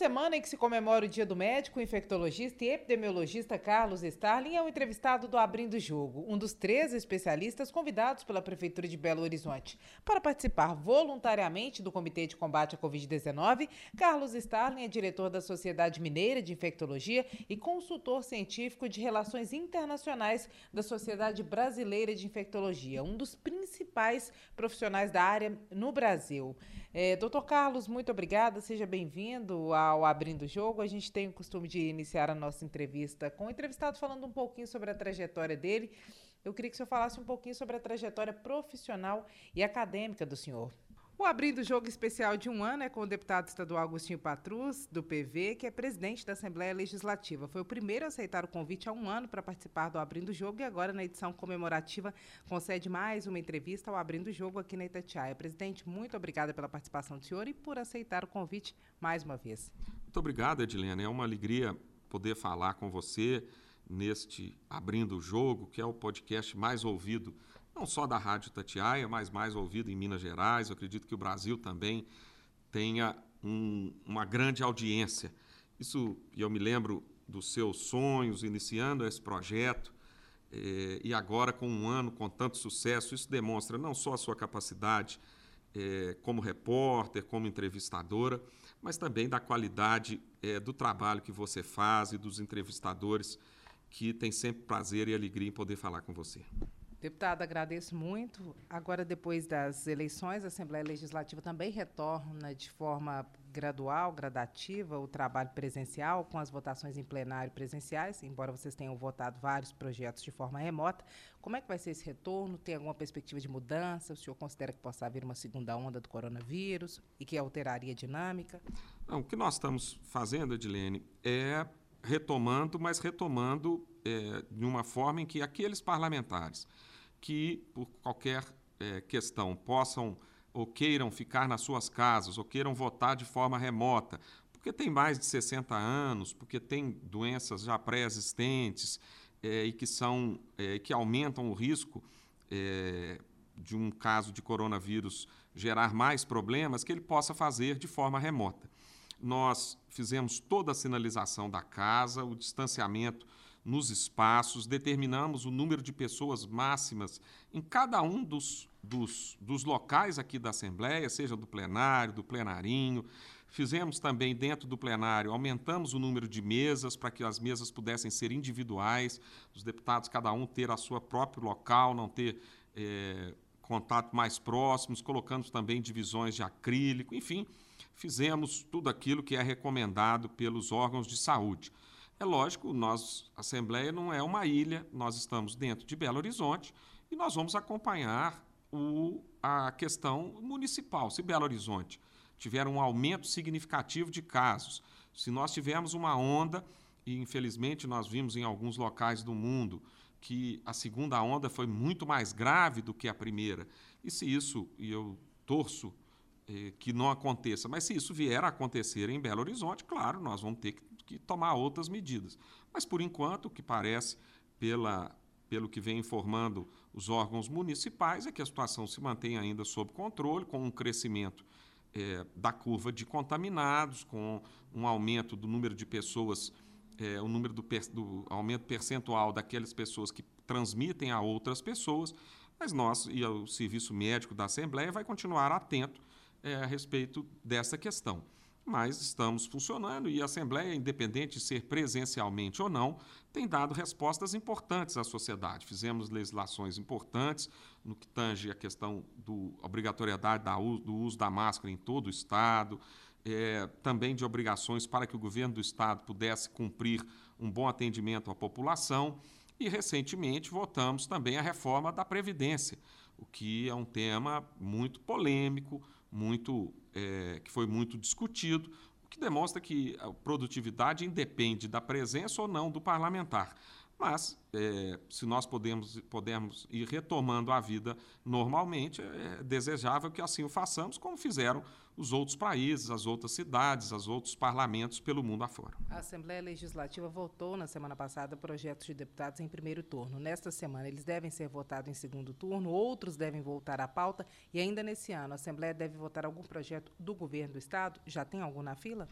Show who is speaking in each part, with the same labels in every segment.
Speaker 1: Semana em que se comemora o Dia do Médico, infectologista e epidemiologista Carlos Starling é o entrevistado do Abrindo Jogo, um dos três especialistas convidados pela Prefeitura de Belo Horizonte. Para participar voluntariamente do Comitê de Combate à Covid-19, Carlos Starling é diretor da Sociedade Mineira de Infectologia e consultor científico de Relações Internacionais da Sociedade Brasileira de Infectologia, um dos principais profissionais da área no Brasil. É, doutor Carlos, muito obrigada, seja bem-vindo ao Abrindo o Jogo. A gente tem o costume de iniciar a nossa entrevista com o entrevistado falando um pouquinho sobre a trajetória dele. Eu queria que o senhor falasse um pouquinho sobre a trajetória profissional e acadêmica do senhor. O Abrindo Jogo Especial de um ano é com o deputado estadual Agostinho Patrus, do PV, que é presidente da Assembleia Legislativa. Foi o primeiro a aceitar o convite há um ano para participar do Abrindo Jogo e agora, na edição comemorativa, concede mais uma entrevista ao Abrindo Jogo aqui na Itatiaia. Presidente, muito obrigada pela participação do senhor e por aceitar o convite mais uma vez.
Speaker 2: Muito obrigado, Edilene. É uma alegria poder falar com você neste Abrindo o Jogo, que é o podcast mais ouvido não só da Rádio Tatiaia, mas mais ouvido em Minas Gerais. Eu acredito que o Brasil também tenha um, uma grande audiência. Isso, eu me lembro dos seus sonhos iniciando esse projeto eh, e agora com um ano com tanto sucesso, isso demonstra não só a sua capacidade eh, como repórter, como entrevistadora, mas também da qualidade eh, do trabalho que você faz e dos entrevistadores que têm sempre prazer e alegria em poder falar com você.
Speaker 1: Deputada, agradeço muito. Agora, depois das eleições, a Assembleia Legislativa também retorna de forma gradual, gradativa, o trabalho presencial, com as votações em plenário presenciais, embora vocês tenham votado vários projetos de forma remota. Como é que vai ser esse retorno? Tem alguma perspectiva de mudança? O senhor considera que possa haver uma segunda onda do coronavírus e que alteraria a dinâmica?
Speaker 2: Não, o que nós estamos fazendo, Edilene, é retomando, mas retomando é, de uma forma em que aqueles parlamentares que, por qualquer é, questão, possam ou queiram ficar nas suas casas, ou queiram votar de forma remota, porque tem mais de 60 anos, porque tem doenças já pré-existentes é, e que são é, que aumentam o risco é, de um caso de coronavírus gerar mais problemas, que ele possa fazer de forma remota. Nós fizemos toda a sinalização da casa, o distanciamento nos espaços, determinamos o número de pessoas máximas em cada um dos, dos, dos locais aqui da Assembleia, seja do plenário, do plenarinho. Fizemos também dentro do plenário, aumentamos o número de mesas para que as mesas pudessem ser individuais, os deputados, cada um ter a sua próprio local, não ter é, contato mais próximos, colocamos também divisões de acrílico, enfim, fizemos tudo aquilo que é recomendado pelos órgãos de saúde. É lógico, nós, a Assembleia não é uma ilha, nós estamos dentro de Belo Horizonte e nós vamos acompanhar o, a questão municipal. Se Belo Horizonte tiver um aumento significativo de casos, se nós tivermos uma onda, e infelizmente nós vimos em alguns locais do mundo que a segunda onda foi muito mais grave do que a primeira, e se isso, e eu torço eh, que não aconteça, mas se isso vier a acontecer em Belo Horizonte, claro, nós vamos ter que que tomar outras medidas. Mas, por enquanto, o que parece, pela, pelo que vem informando os órgãos municipais, é que a situação se mantém ainda sob controle, com um crescimento é, da curva de contaminados, com um aumento do número de pessoas, é, o número do, do aumento percentual daquelas pessoas que transmitem a outras pessoas, mas nós e o Serviço Médico da Assembleia vai continuar atento é, a respeito dessa questão. Mas estamos funcionando e a Assembleia, independente de ser presencialmente ou não, tem dado respostas importantes à sociedade. Fizemos legislações importantes no que tange a questão da obrigatoriedade do uso da máscara em todo o Estado, é, também de obrigações para que o governo do Estado pudesse cumprir um bom atendimento à população. E, recentemente, votamos também a reforma da Previdência, o que é um tema muito polêmico, muito é, que foi muito discutido, o que demonstra que a produtividade independe da presença ou não do parlamentar. Mas, é, se nós podemos, podemos ir retomando a vida normalmente, é desejável que assim o façamos, como fizeram os outros países, as outras cidades, os outros parlamentos pelo mundo afora.
Speaker 1: A Assembleia Legislativa votou na semana passada projetos de deputados em primeiro turno. Nesta semana, eles devem ser votados em segundo turno, outros devem voltar à pauta, e ainda nesse ano, a Assembleia deve votar algum projeto do governo do Estado? Já tem algum na fila?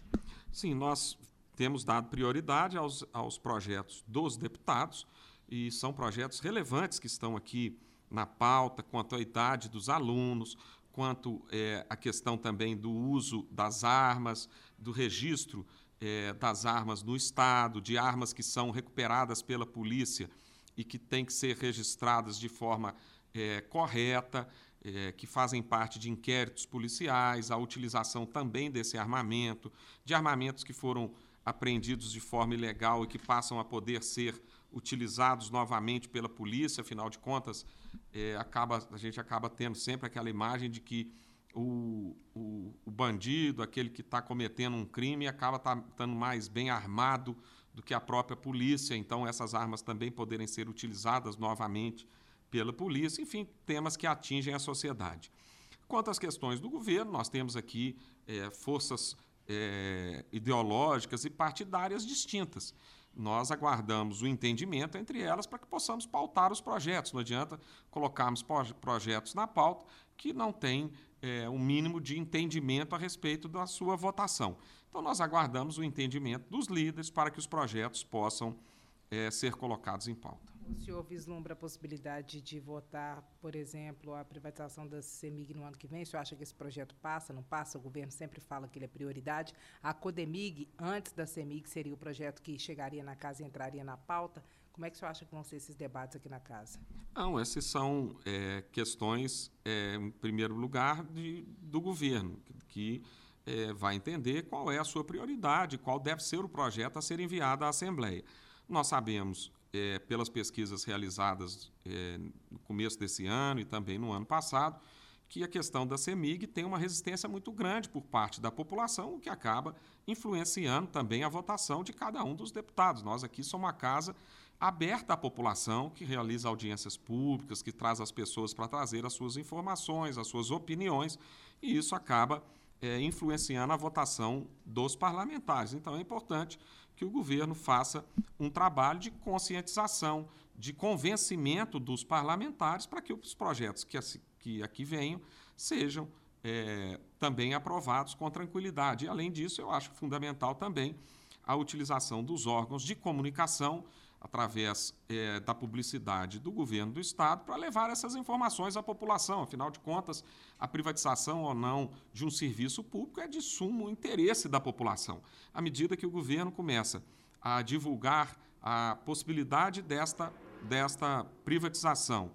Speaker 2: Sim, nós temos dado prioridade aos, aos projetos dos deputados e são projetos relevantes que estão aqui na pauta quanto à idade dos alunos, quanto é, à questão também do uso das armas, do registro é, das armas no Estado, de armas que são recuperadas pela polícia e que têm que ser registradas de forma é, correta, é, que fazem parte de inquéritos policiais, a utilização também desse armamento, de armamentos que foram apreendidos de forma ilegal e que passam a poder ser utilizados novamente pela polícia, afinal de contas, é, acaba, a gente acaba tendo sempre aquela imagem de que o, o, o bandido, aquele que está cometendo um crime, acaba estando tá, mais bem armado do que a própria polícia, então essas armas também poderem ser utilizadas novamente pela polícia, enfim, temas que atingem a sociedade. Quanto às questões do governo, nós temos aqui é, forças é, ideológicas e partidárias distintas. Nós aguardamos o entendimento entre elas para que possamos pautar os projetos. Não adianta colocarmos projetos na pauta que não têm é, um mínimo de entendimento a respeito da sua votação. Então, nós aguardamos o entendimento dos líderes para que os projetos possam é, ser colocados em pauta.
Speaker 1: O senhor vislumbra a possibilidade de votar, por exemplo, a privatização da CEMIG no ano que vem? O senhor acha que esse projeto passa, não passa? O governo sempre fala que ele é prioridade. A CODEMIG, antes da CEMIG, seria o projeto que chegaria na casa e entraria na pauta. Como é que o senhor acha que vão ser esses debates aqui na casa?
Speaker 2: Não, essas são é, questões, é, em primeiro lugar, de, do governo, que é, vai entender qual é a sua prioridade, qual deve ser o projeto a ser enviado à Assembleia. Nós sabemos é, pelas pesquisas realizadas é, no começo desse ano e também no ano passado, que a questão da CEMIG tem uma resistência muito grande por parte da população, o que acaba influenciando também a votação de cada um dos deputados. Nós aqui somos uma casa aberta à população, que realiza audiências públicas, que traz as pessoas para trazer as suas informações, as suas opiniões, e isso acaba é, influenciando a votação dos parlamentares. Então é importante que o governo faça um trabalho de conscientização, de convencimento dos parlamentares para que os projetos que, que aqui venham sejam é, também aprovados com tranquilidade. E, além disso, eu acho fundamental também a utilização dos órgãos de comunicação através é, da publicidade do governo do Estado para levar essas informações à população. Afinal de contas, a privatização ou não de um serviço público é de sumo interesse da população. À medida que o governo começa a divulgar a possibilidade desta, desta privatização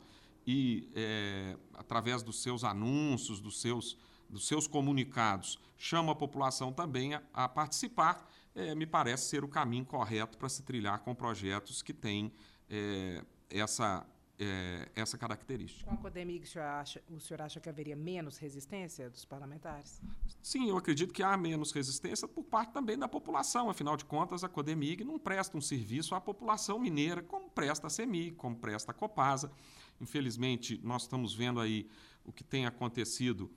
Speaker 2: e, é, através dos seus anúncios, dos seus, dos seus comunicados, chama a população também a, a participar é, me parece ser o caminho correto para se trilhar com projetos que têm é, essa, é, essa característica.
Speaker 1: Com a Codemig, o senhor, acha, o senhor acha que haveria menos resistência dos parlamentares?
Speaker 2: Sim, eu acredito que há menos resistência por parte também da população. Afinal de contas, a Codemig não presta um serviço à população mineira como presta a CEMIG, como presta a Copasa. Infelizmente, nós estamos vendo aí o que tem acontecido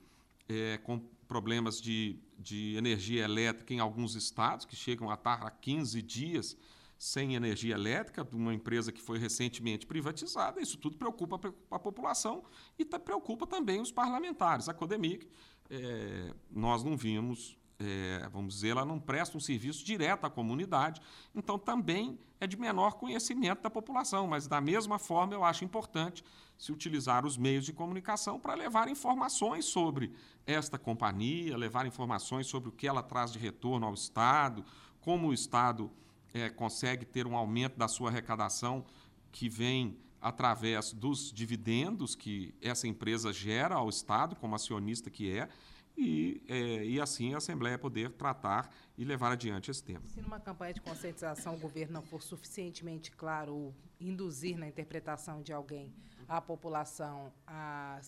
Speaker 2: é, com problemas de, de energia elétrica em alguns estados, que chegam a estar há 15 dias sem energia elétrica, uma empresa que foi recentemente privatizada. Isso tudo preocupa a população e preocupa também os parlamentares. A Codemic, é, nós não vimos é, vamos dizer, ela não presta um serviço direto à comunidade, então também é de menor conhecimento da população, mas da mesma forma eu acho importante se utilizar os meios de comunicação para levar informações sobre esta companhia, levar informações sobre o que ela traz de retorno ao Estado, como o Estado é, consegue ter um aumento da sua arrecadação que vem através dos dividendos que essa empresa gera ao Estado, como acionista que é, e, é, e assim a Assembleia poder tratar e levar adiante esse tema.
Speaker 1: Se numa campanha de conscientização o governo não for suficientemente claro ou induzir na interpretação de alguém a população a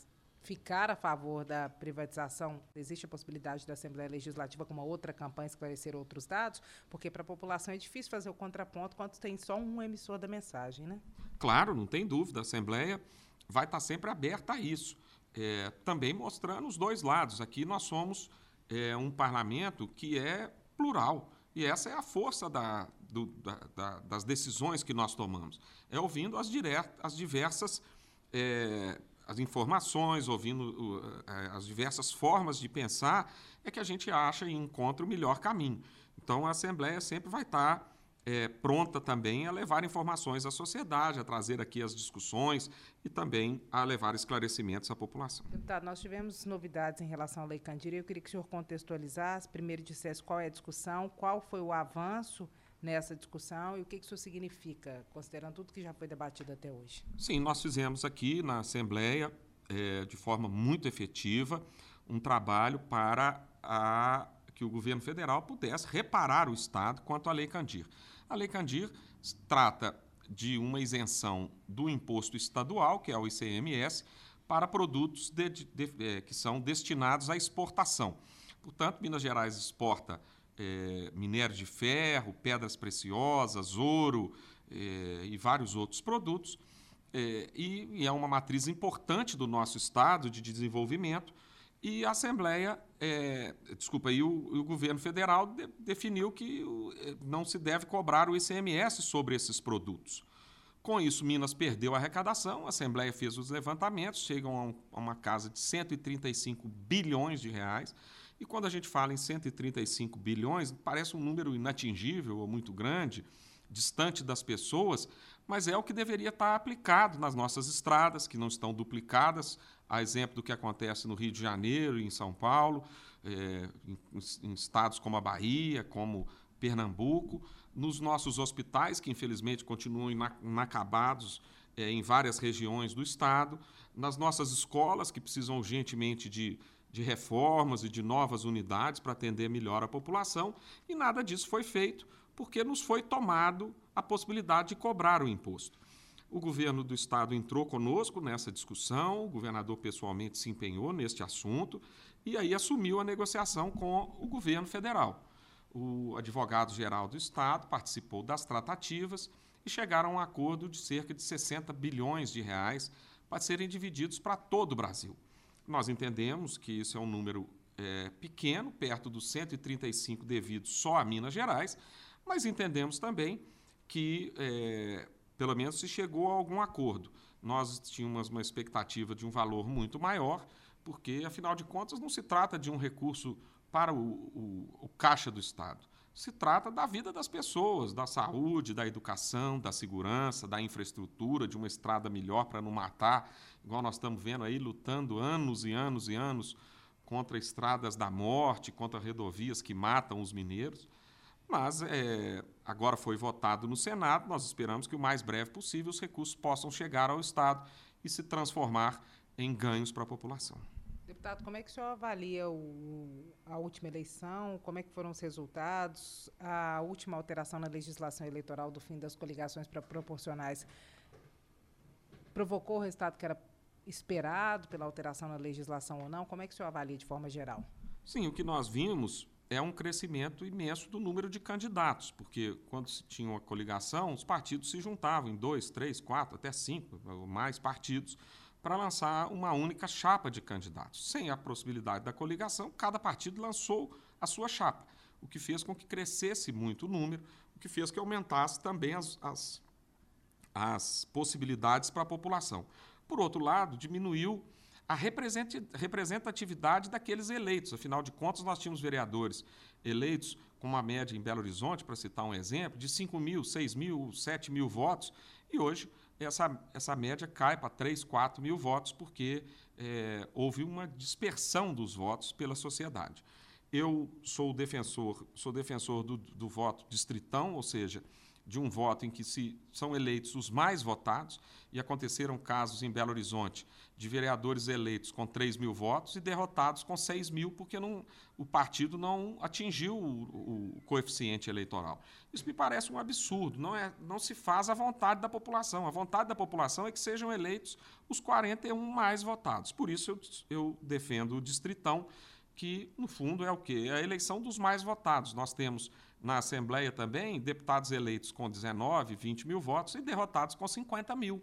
Speaker 1: ficar a favor da privatização, existe a possibilidade da Assembleia Legislativa, com uma outra campanha, esclarecer outros dados? Porque para a população é difícil fazer o contraponto quando tem só um emissor da mensagem, né?
Speaker 2: Claro, não tem dúvida. A Assembleia vai estar sempre aberta a isso é, também mostrando os dois lados. Aqui nós somos é, um parlamento que é plural. E essa é a força da, do, da, da, das decisões que nós tomamos. É ouvindo as, diretas, as diversas é, as informações, ouvindo uh, as diversas formas de pensar, é que a gente acha e encontra o melhor caminho. Então, a Assembleia sempre vai estar é, pronta também a levar informações à sociedade, a trazer aqui as discussões e também a levar esclarecimentos à população.
Speaker 1: Deputado, nós tivemos novidades em relação à Lei Candira. Eu queria que o senhor contextualizasse, primeiro dissesse qual é a discussão, qual foi o avanço nessa discussão e o que isso significa, considerando tudo que já foi debatido até hoje.
Speaker 2: Sim, nós fizemos aqui na Assembleia, é, de forma muito efetiva, um trabalho para a, que o governo federal pudesse reparar o Estado quanto à Lei Candir. A Lei Candir trata de uma isenção do imposto estadual, que é o ICMS, para produtos de, de, é, que são destinados à exportação. Portanto, Minas Gerais exporta é, minério de ferro, pedras preciosas, ouro é, e vários outros produtos, é, e, e, é uma matriz importante do nosso estado de desenvolvimento. E a Assembleia, é, desculpa, e o, o, governo federal de, definiu que é, não se deve cobrar o ICMS sobre esses produtos. Com isso, Minas perdeu a arrecadação, a Assembleia fez os levantamentos, chegam a, um, a uma casa de 135 bilhões de reais. E quando a gente fala em 135 bilhões, parece um número inatingível ou muito grande, distante das pessoas, mas é o que deveria estar aplicado nas nossas estradas, que não estão duplicadas, a exemplo do que acontece no Rio de Janeiro e em São Paulo, é, em, em estados como a Bahia, como Pernambuco, nos nossos hospitais, que infelizmente continuam inacabados é, em várias regiões do estado, nas nossas escolas, que precisam urgentemente de de reformas e de novas unidades para atender melhor a população, e nada disso foi feito, porque nos foi tomado a possibilidade de cobrar o imposto. O governo do estado entrou conosco nessa discussão, o governador pessoalmente se empenhou neste assunto e aí assumiu a negociação com o governo federal. O advogado-geral do estado participou das tratativas e chegaram a um acordo de cerca de 60 bilhões de reais para serem divididos para todo o Brasil. Nós entendemos que isso é um número é, pequeno, perto dos 135 devidos só a Minas Gerais, mas entendemos também que, é, pelo menos, se chegou a algum acordo. Nós tínhamos uma expectativa de um valor muito maior, porque, afinal de contas, não se trata de um recurso para o, o, o caixa do Estado. Se trata da vida das pessoas, da saúde, da educação, da segurança, da infraestrutura, de uma estrada melhor para não matar igual nós estamos vendo aí, lutando anos e anos e anos contra estradas da morte, contra rodovias que matam os mineiros. Mas é, agora foi votado no Senado, nós esperamos que o mais breve possível os recursos possam chegar ao Estado e se transformar em ganhos para a população.
Speaker 1: Deputado, como é que o senhor avalia o, a última eleição? Como é que foram os resultados? A última alteração na legislação eleitoral do fim das coligações para proporcionais provocou o resultado que era esperado pela alteração na legislação ou não? Como é que o senhor avalia de forma geral?
Speaker 2: Sim, o que nós vimos é um crescimento imenso do número de candidatos, porque quando se tinha uma coligação, os partidos se juntavam em dois, três, quatro, até cinco, ou mais partidos, para lançar uma única chapa de candidatos. Sem a possibilidade da coligação, cada partido lançou a sua chapa, o que fez com que crescesse muito o número, o que fez que aumentasse também as, as, as possibilidades para a população. Por outro lado, diminuiu a representatividade daqueles eleitos. Afinal de contas, nós tínhamos vereadores eleitos com uma média em Belo Horizonte, para citar um exemplo, de 5 mil, 6 mil, 7 mil votos, e hoje essa, essa média cai para 3, 4 mil votos, porque é, houve uma dispersão dos votos pela sociedade. Eu sou defensor, sou defensor do, do voto distritão, ou seja, de um voto em que se são eleitos os mais votados, e aconteceram casos em Belo Horizonte de vereadores eleitos com 3 mil votos e derrotados com 6 mil, porque não, o partido não atingiu o, o, coeficiente eleitoral. Isso me parece um absurdo, não, é, não se faz a vontade da população. A vontade da população é que sejam eleitos os 41 mais votados. Por isso eu, eu defendo o distritão, que, no fundo, é o quê? É a eleição dos mais votados. Nós temos na Assembleia também deputados eleitos com 19, 20 mil votos e derrotados com 50 mil.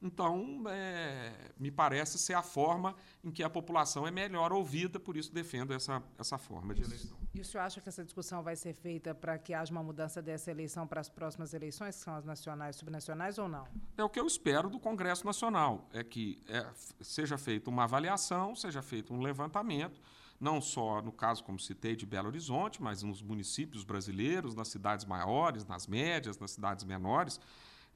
Speaker 2: Então, é, me parece ser a forma em que a população é melhor ouvida, por isso defendo essa, essa forma de eleição.
Speaker 1: E o senhor acha que essa discussão vai ser feita para que haja uma mudança dessa eleição para as próximas eleições, que são as nacionais e subnacionais, ou não?
Speaker 2: É o que eu espero do Congresso Nacional, é que é, seja feita uma avaliação, seja feito um levantamento, não só no caso, como citei, de Belo Horizonte, mas nos municípios brasileiros, nas cidades maiores, nas médias, nas cidades menores,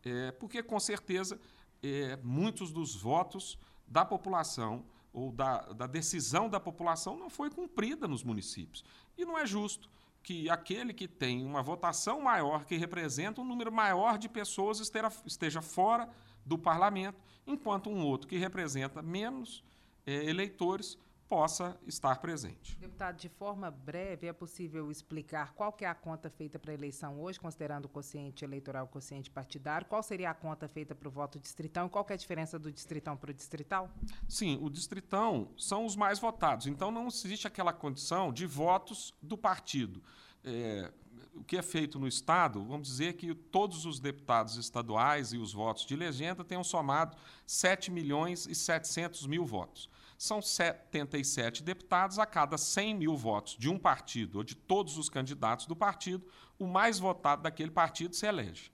Speaker 2: é, porque com certeza é, muitos dos votos da população ou da, da decisão da população não foi cumprida nos municípios. E não é justo que aquele que tem uma votação maior, que representa um número maior de pessoas, esteja, fora do parlamento, enquanto um outro que representa menos é, eleitores possa estar presente.
Speaker 1: Deputado, de forma breve, é possível explicar qual que é a conta feita para a eleição hoje, considerando o quociente eleitoral e o quociente partidário? Qual seria a conta feita para o voto distritão e qual é a diferença do distritão para o distrital?
Speaker 2: Sim, o distritão são os mais votados, então não existe aquela condição de votos do partido. É, o que é feito no Estado, vamos dizer que todos os deputados estaduais e os votos de legenda tenham somado 7 milhões e 700 mil votos são 77 deputados a cada 100 mil votos de um partido ou de todos os candidatos do partido, o mais votado daquele partido se elege.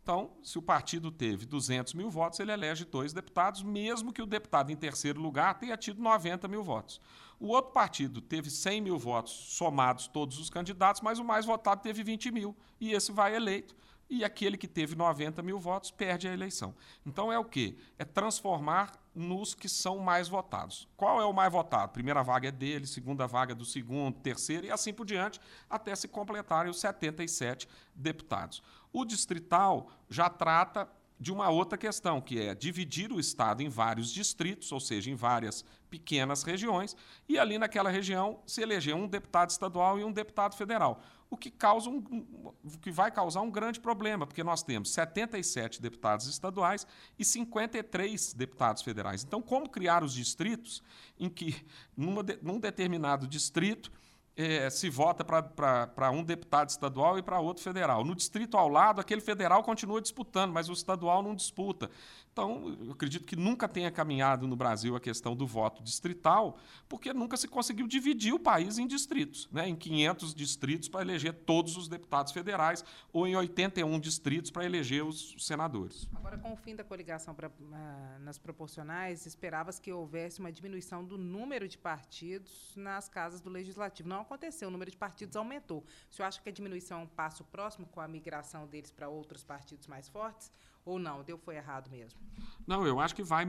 Speaker 2: Então, se o partido teve 200 mil votos, ele elege dois deputados, mesmo que o deputado em terceiro lugar tenha tido 90 mil votos. O outro partido teve 100 mil votos somados todos os candidatos, mas o mais votado teve 20 mil, e esse vai eleito e aquele que teve 90 mil votos perde a eleição. Então é o quê? É transformar nos que são mais votados. Qual é o mais votado? Primeira vaga é dele, segunda vaga é do segundo, terceiro e assim por diante, até se completarem os 77 deputados. O distrital já trata de uma outra questão, que é dividir o Estado em vários distritos, ou seja, em várias pequenas regiões, e ali naquela região se eleger um deputado estadual e um deputado federal o que, causa um, que vai causar um grande problema, porque nós temos 77 deputados estaduais e 53 deputados federais. Então, como criar os distritos em que, numa num determinado distrito, é, se vota para um deputado estadual e para outro federal. No distrito ao lado, aquele federal continua disputando, mas o estadual não disputa. Então, eu acredito que nunca tenha caminhado no Brasil a questão do voto distrital, porque nunca se conseguiu dividir o país em distritos, né? em 500 distritos para eleger todos os deputados federais ou em 81 distritos para eleger os senadores.
Speaker 1: Agora, com o fim da coligação pra, uh, nas proporcionais, esperava-se que houvesse uma diminuição do número de partidos nas casas do Legislativo. Não aconteceu, o número de partidos aumentou. O senhor acha que a diminuição é um passo próximo com a migração deles para outros partidos mais fortes? Ou não? Deu foi errado mesmo?
Speaker 2: Não, eu acho que vai,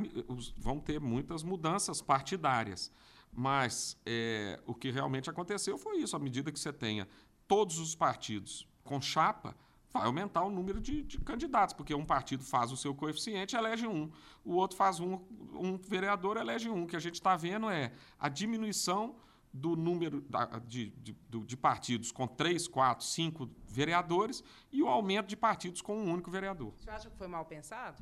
Speaker 2: vão ter muitas mudanças partidárias. Mas é, o que realmente aconteceu foi isso. À medida que você tenha todos os partidos com chapa, vai aumentar o número de, de, candidatos, porque um partido faz o seu coeficiente, elege um, o outro faz um, um vereador, elege um. O que a gente está vendo é a diminuição do número de, de, de, partidos com três, quatro, cinco vereadores e o aumento de partidos com um único vereador.
Speaker 1: Você acha que foi mal pensado?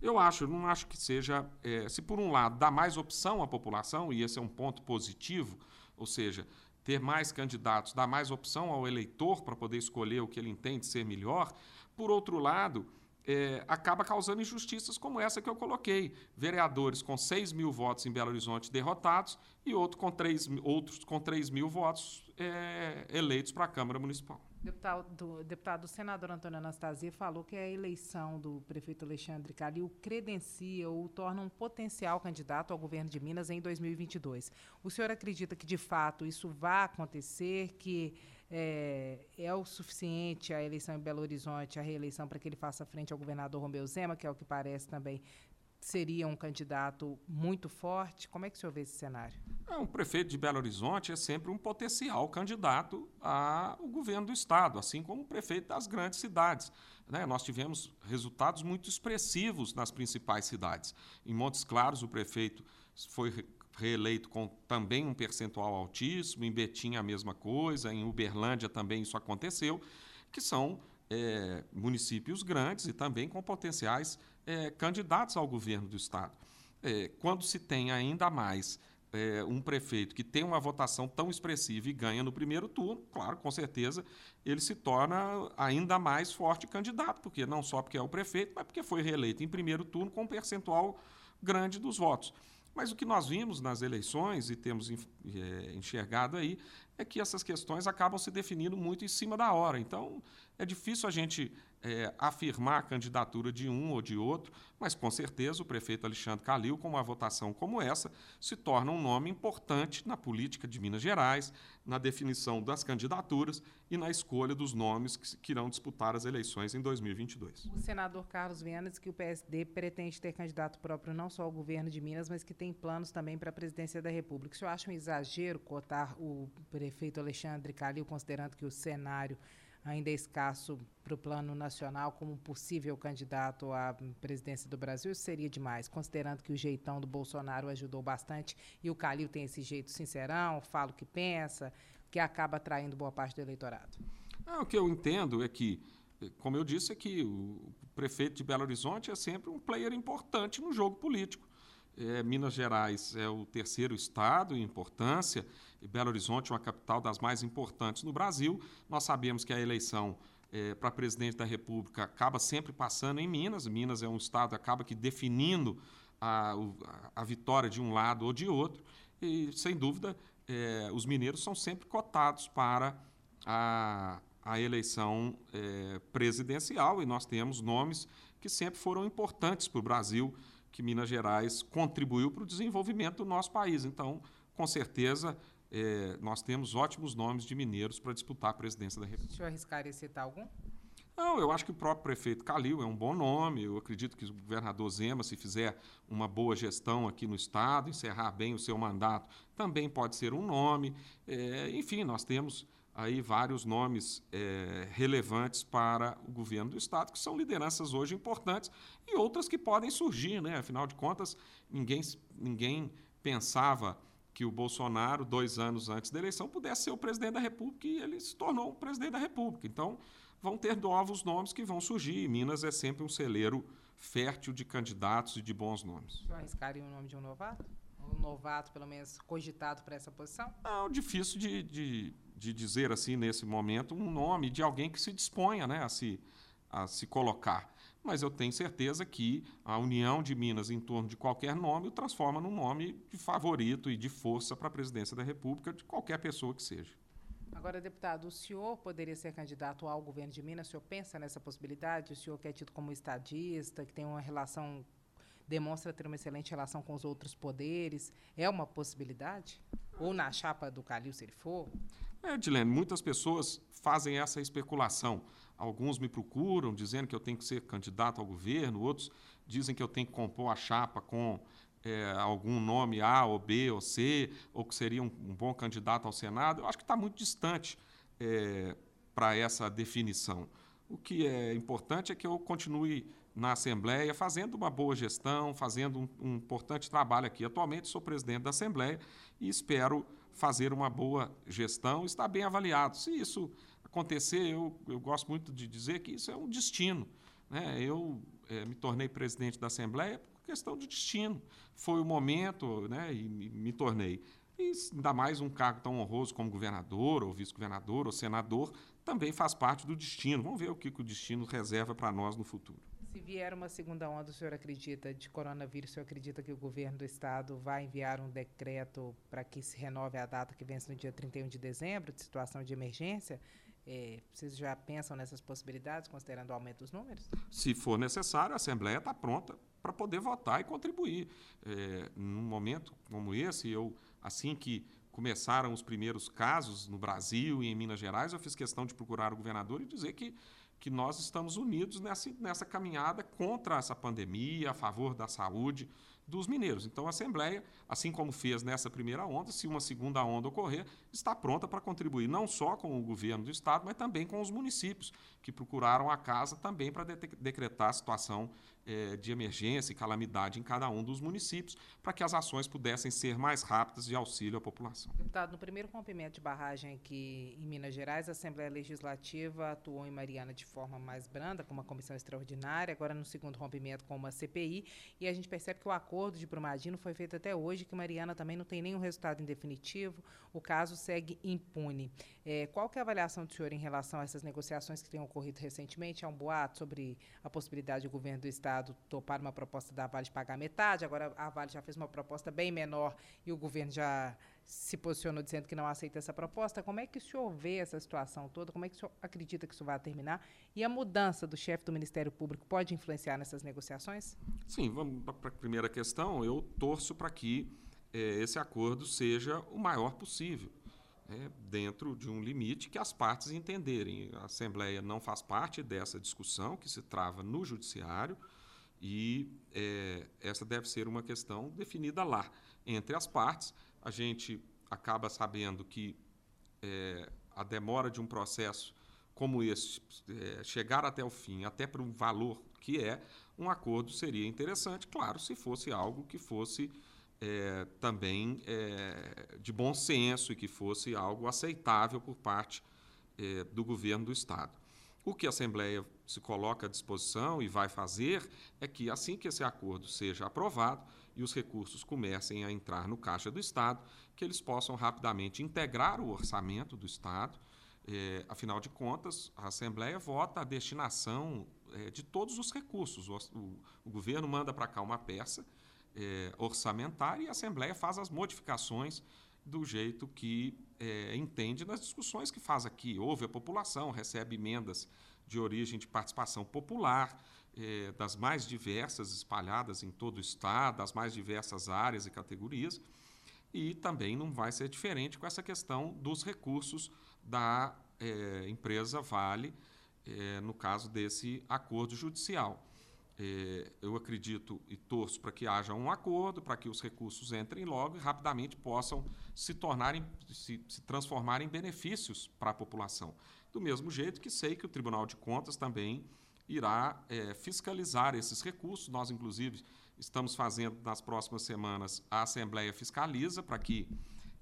Speaker 2: Eu acho, não acho que seja. É, se por um lado dá mais opção à população, e esse é um ponto positivo, ou seja, ter mais candidatos dá mais opção ao eleitor para poder escolher o que ele entende ser melhor, por outro lado é, acaba causando injustiças como essa que eu coloquei. Vereadores com 6 mil votos em Belo Horizonte derrotados e outro com 3, outros com 3 mil votos é, eleitos para a Câmara Municipal.
Speaker 1: Deputado, deputado, o senador Antônio Anastasia falou que a eleição do prefeito Alexandre Calil credencia ou torna um potencial candidato ao governo de Minas em 2022. O senhor acredita que, de fato, isso vai acontecer, que é, é o suficiente a eleição em Belo Horizonte, a reeleição, para que ele faça frente ao governador Romeu Zema, que é o que parece também seria um candidato muito forte? Como é que o senhor vê esse cenário?
Speaker 2: É, um prefeito de Belo Horizonte é sempre um potencial candidato ao governo do Estado, assim como o prefeito das grandes cidades. Né? Nós tivemos resultados muito expressivos nas principais cidades. Em Montes Claros, o prefeito foi reeleito com também um percentual altíssimo, em Betim a mesma coisa, em Uberlândia também isso aconteceu, que são é, municípios grandes e também com potenciais é, candidatos ao governo do Estado. É, quando se tem ainda mais é, um prefeito que tem uma votação tão expressiva e ganha no primeiro turno, claro, com certeza, ele se torna ainda mais forte candidato, porque não só porque é o prefeito, mas porque foi reeleito em primeiro turno com um percentual grande dos votos. Mas o que nós vimos nas eleições e temos é, enxergado aí é que essas questões acabam se definindo muito em cima da hora. Então, é difícil a gente é, afirmar a candidatura de um ou de outro, mas com certeza o prefeito Alexandre Calil, com uma votação como essa, se torna um nome importante na política de Minas Gerais, na definição das candidaturas e na escolha dos nomes que, que irão disputar as eleições em 2022.
Speaker 1: O senador Carlos Viana diz que o PSD pretende ter candidato próprio não só ao governo de Minas, mas que tem planos também para a presidência da República. O senhor acha um exagero cotar o prefeito Alexandre Calil, considerando que o cenário ainda é escasso para o plano nacional como possível candidato à presidência do Brasil, seria demais, considerando que o jeitão do Bolsonaro ajudou bastante e o Calil tem esse jeito sincerão, fala o que pensa, que acaba atraindo boa parte do eleitorado.
Speaker 2: Ah, o que eu entendo é que, como eu disse, é que o prefeito de Belo Horizonte é sempre um player importante no jogo político. É, Minas Gerais é o terceiro estado em importância, e Belo Horizonte é uma capital das mais importantes no Brasil. Nós sabemos que a eleição é, para presidente da República acaba sempre passando em Minas. Minas é um estado acaba que definindo a, a vitória de um lado ou de outro. E, sem dúvida, é, os mineiros são sempre cotados para a, a eleição é, presidencial e nós temos nomes que sempre foram importantes para o Brasil que Minas Gerais contribuiu para o desenvolvimento do nosso país. Então, com certeza, é, nós temos ótimos nomes de mineiros para disputar a presidência da República. O
Speaker 1: senhor arriscaria citar algum?
Speaker 2: Não, eu acho que o próprio prefeito Calil é um bom nome. Eu acredito que o governador Zema, se fizer uma boa gestão aqui no Estado, encerrar bem o seu mandato, também pode ser um nome. É, enfim, nós temos aí vários nomes é, relevantes para o governo do Estado, que são lideranças hoje importantes, e outras que podem surgir. Né? Afinal de contas, ninguém, ninguém pensava que o Bolsonaro, dois anos antes da eleição, pudesse ser o presidente da República e ele se tornou o presidente da República. Então, vão ter novos nomes que vão surgir. E Minas é sempre um celeiro fértil de candidatos e de bons nomes.
Speaker 1: Senhor arriscaria o nome de um novato? Um novato, pelo menos, cogitado para essa posição?
Speaker 2: Não, difícil de, de de dizer assim nesse momento um nome de alguém que se disponha né, a, se, a se colocar. Mas eu tenho certeza que a união de Minas em torno de qualquer nome o transforma num nome de favorito e de força para a presidência da República de qualquer pessoa que seja.
Speaker 1: Agora, deputado, o senhor poderia ser candidato ao governo de Minas? O senhor pensa nessa possibilidade? O senhor que é tido como estadista, que tem uma relação, demonstra ter uma excelente relação com os outros poderes, é uma possibilidade? Ou na chapa do Calil, se ele for?
Speaker 2: É, Dilene, muitas pessoas fazem essa especulação. Alguns me procuram dizendo que eu tenho que ser candidato ao governo, outros dizem que eu tenho que compor a chapa com é, algum nome A ou B ou C, ou que seria um, um bom candidato ao Senado. Eu acho que está muito distante é, para essa definição. O que é importante é que eu continue na Assembleia fazendo uma boa gestão, fazendo um, um importante trabalho aqui. Atualmente sou presidente da Assembleia e espero fazer uma boa gestão, está bem avaliado. Se isso acontecer, eu, eu gosto muito de dizer que isso é um destino. Né? Eu é, me tornei presidente da Assembleia por questão de destino. Foi o momento né, e me, me tornei. E ainda mais um cargo tão honroso como governador, ou vice-governador, ou senador, também faz parte do destino. Vamos ver o que, que o destino reserva para nós no futuro.
Speaker 1: Se vier uma segunda onda, o senhor acredita de coronavírus, o senhor acredita que o governo do estado vai enviar um decreto para que se renove a data que vence no dia 31 de dezembro, de situação de emergência? É, vocês já pensam nessas possibilidades, considerando o aumento dos números?
Speaker 2: Se for necessário, a Assembleia está pronta para poder votar e contribuir. É, num momento como esse, eu, assim que começaram os primeiros casos no Brasil e em Minas Gerais, eu fiz questão de procurar o governador e dizer que, que nós estamos unidos nessa, nessa caminhada contra essa pandemia, a favor da saúde dos mineiros. Então, a Assembleia, assim como fez nessa primeira onda, se uma segunda onda ocorrer, está pronta para contribuir não só com o governo do Estado, mas também com os municípios, que procuraram a casa também para de decretar a situação é, de emergência e calamidade em cada um dos municípios, para que as ações pudessem ser mais rápidas de auxílio à população.
Speaker 1: Deputado, no primeiro rompimento de barragem aqui em Minas Gerais, a Assembleia Legislativa atuou em Mariana de forma mais branda, com uma comissão extraordinária, agora no segundo rompimento com uma CPI, e a gente percebe que o acordo de Brumadino foi feito até hoje, que Mariana também não tem nenhum resultado em definitivo, o caso segue impune. É, qual que é a avaliação do senhor em relação a essas negociações que têm ocorrido recentemente? Há um boato sobre a possibilidade do governo do Estado topar uma proposta da Vale de pagar metade, agora a Vale já fez uma proposta bem menor e o governo já se posicionou dizendo que não aceita essa proposta. Como é que o senhor vê essa situação toda? Como é que o senhor acredita que isso vai terminar? E a mudança do chefe do Ministério Público pode influenciar nessas negociações?
Speaker 2: Sim, vamos para a primeira questão. Eu torço para que é, esse acordo seja o maior possível. É, dentro de um limite que as partes entenderem. A Assembleia não faz parte dessa discussão que se trava no Judiciário. E é, essa deve ser uma questão definida lá. Entre as partes, a gente acaba sabendo que é, a demora de um processo como esse, é, chegar até o fim, até para um valor que é, um acordo seria interessante, claro, se fosse algo que fosse é, também é, de bom senso e que fosse algo aceitável por parte é, do governo do Estado. O que a Assembleia se coloca à disposição e vai fazer é que, assim que esse acordo seja aprovado e os recursos comecem a entrar no Caixa do Estado, que eles possam rapidamente integrar o orçamento do Estado. É, afinal de contas, a Assembleia vota a destinação é, de todos os recursos. O, o, o governo manda para cá uma peça é, orçamentária e a Assembleia faz as modificações do jeito que é, entende nas discussões que faz aqui. Ouve a população, recebe emendas de origem de participação popular, é, das mais diversas, espalhadas em todo o Estado, das mais diversas áreas e categorias. E também não vai ser diferente com essa questão dos recursos da é, empresa Vale, é, no caso desse acordo judicial. É, eu acredito e torço para que haja um acordo, para que os recursos entrem logo e rapidamente possam se tornarem, se, se transformar em benefícios para a população. Do mesmo jeito que sei que o Tribunal de Contas também irá é, fiscalizar esses recursos. Nós, inclusive, estamos fazendo nas próximas semanas a Assembleia Fiscaliza para que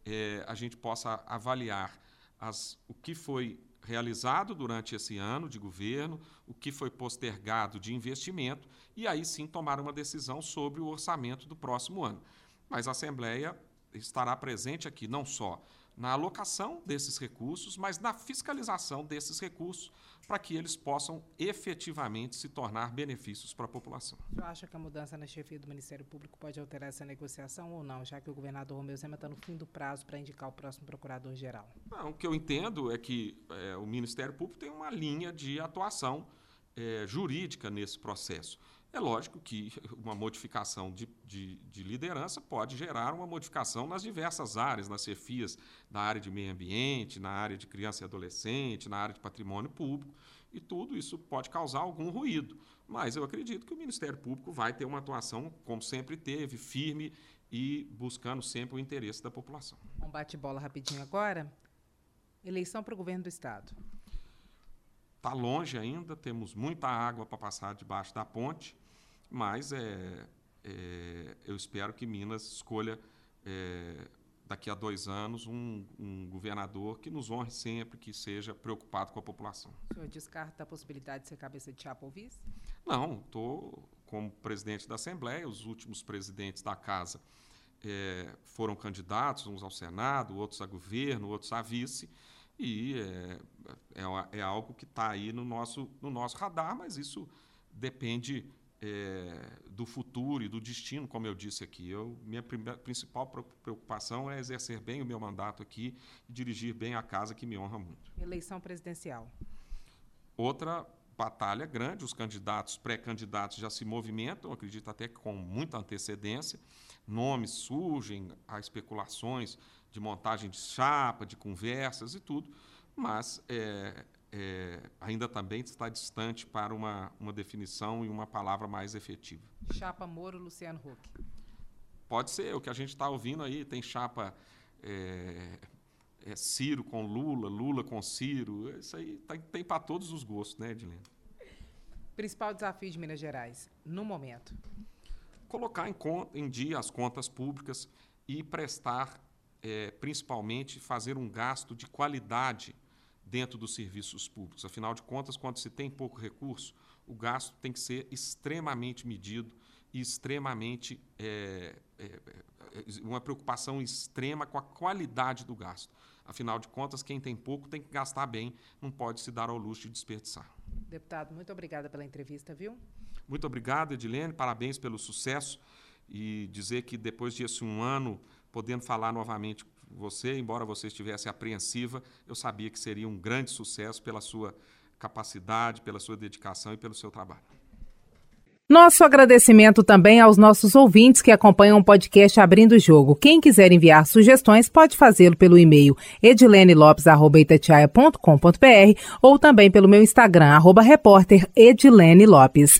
Speaker 2: é, a gente possa avaliar as, o que foi realizado durante esse ano de governo, o que foi postergado de investimento, e aí sim tomar uma decisão sobre o orçamento do próximo ano. Mas a Assembleia estará presente aqui não só na alocação desses recursos, mas na fiscalização desses recursos, para que eles possam efetivamente se tornar benefícios para a população.
Speaker 1: Você acha que a mudança na chefia do Ministério Público pode alterar essa negociação ou não, já que o governador Romeu Zema está no fim do prazo para indicar o próximo procurador-geral?
Speaker 2: Não, o que eu entendo é que é, o Ministério Público tem uma linha de atuação é, jurídica nesse processo. É lógico que uma modificação de, de, de, liderança pode gerar uma modificação nas diversas áreas, nas chefias da área de meio ambiente, na área de criança e adolescente, na área de patrimônio público, e tudo isso pode causar algum ruído. Mas eu acredito que o Ministério Público vai ter uma atuação, como sempre teve, firme e buscando sempre o interesse da população.
Speaker 1: Um bate-bola rapidinho agora. Eleição para o governo do Estado.
Speaker 2: Está longe ainda, temos muita água para passar debaixo da ponte mas é, é, eu espero que Minas escolha, é, daqui a dois anos, um, um, governador que nos honre sempre, que seja preocupado com a população.
Speaker 1: O senhor descarta a possibilidade de ser cabeça de chapa ou vice?
Speaker 2: Não, estou como presidente da Assembleia, os últimos presidentes da Casa é, foram candidatos, uns ao Senado, outros a governo, outros a vice, e é, é, é algo que está aí no nosso, no nosso radar, mas isso depende é, do futuro e do destino, como eu disse aqui. Eu, minha principal preocupação é exercer bem o meu mandato aqui e dirigir bem a casa que me honra muito.
Speaker 1: Eleição presidencial.
Speaker 2: Outra batalha grande, os candidatos, pré-candidatos já se movimentam, acredito até que com muita antecedência. Nomes surgem, há especulações de montagem de chapa, de conversas e tudo, mas é, é, ainda também está distante para uma, uma definição e uma palavra mais efetiva.
Speaker 1: Chapa Moro, Luciano Huck.
Speaker 2: Pode ser, o que a gente está ouvindo aí, tem chapa é, é, Ciro com Lula, Lula com Ciro, isso aí tá, tem para todos os gostos, né, Edilene?
Speaker 1: Principal desafio de Minas Gerais, no momento?
Speaker 2: Colocar em, em dia as contas públicas e prestar, é, principalmente, fazer um gasto de qualidade dentro dos serviços públicos. Afinal de contas, quando se tem pouco recurso, o gasto tem que ser extremamente medido e extremamente é, é, é, uma preocupação extrema com a qualidade do gasto. Afinal de contas, quem tem pouco tem que gastar bem, não pode se dar ao luxo de desperdiçar.
Speaker 1: Deputado, muito obrigada pela entrevista, viu?
Speaker 2: Muito obrigado, Edilene, parabéns pelo sucesso e dizer que depois desse um ano, podendo falar novamente você, embora você estivesse apreensiva, eu sabia que seria um grande sucesso pela sua capacidade, pela sua dedicação e pelo seu trabalho.
Speaker 1: Nosso agradecimento também aos nossos ouvintes que acompanham o podcast Abrindo o Jogo. Quem quiser enviar sugestões pode fazê-lo pelo e-mail edilenelopes.com.br ou também pelo meu Instagram, arroba repórter Edilene Lopes.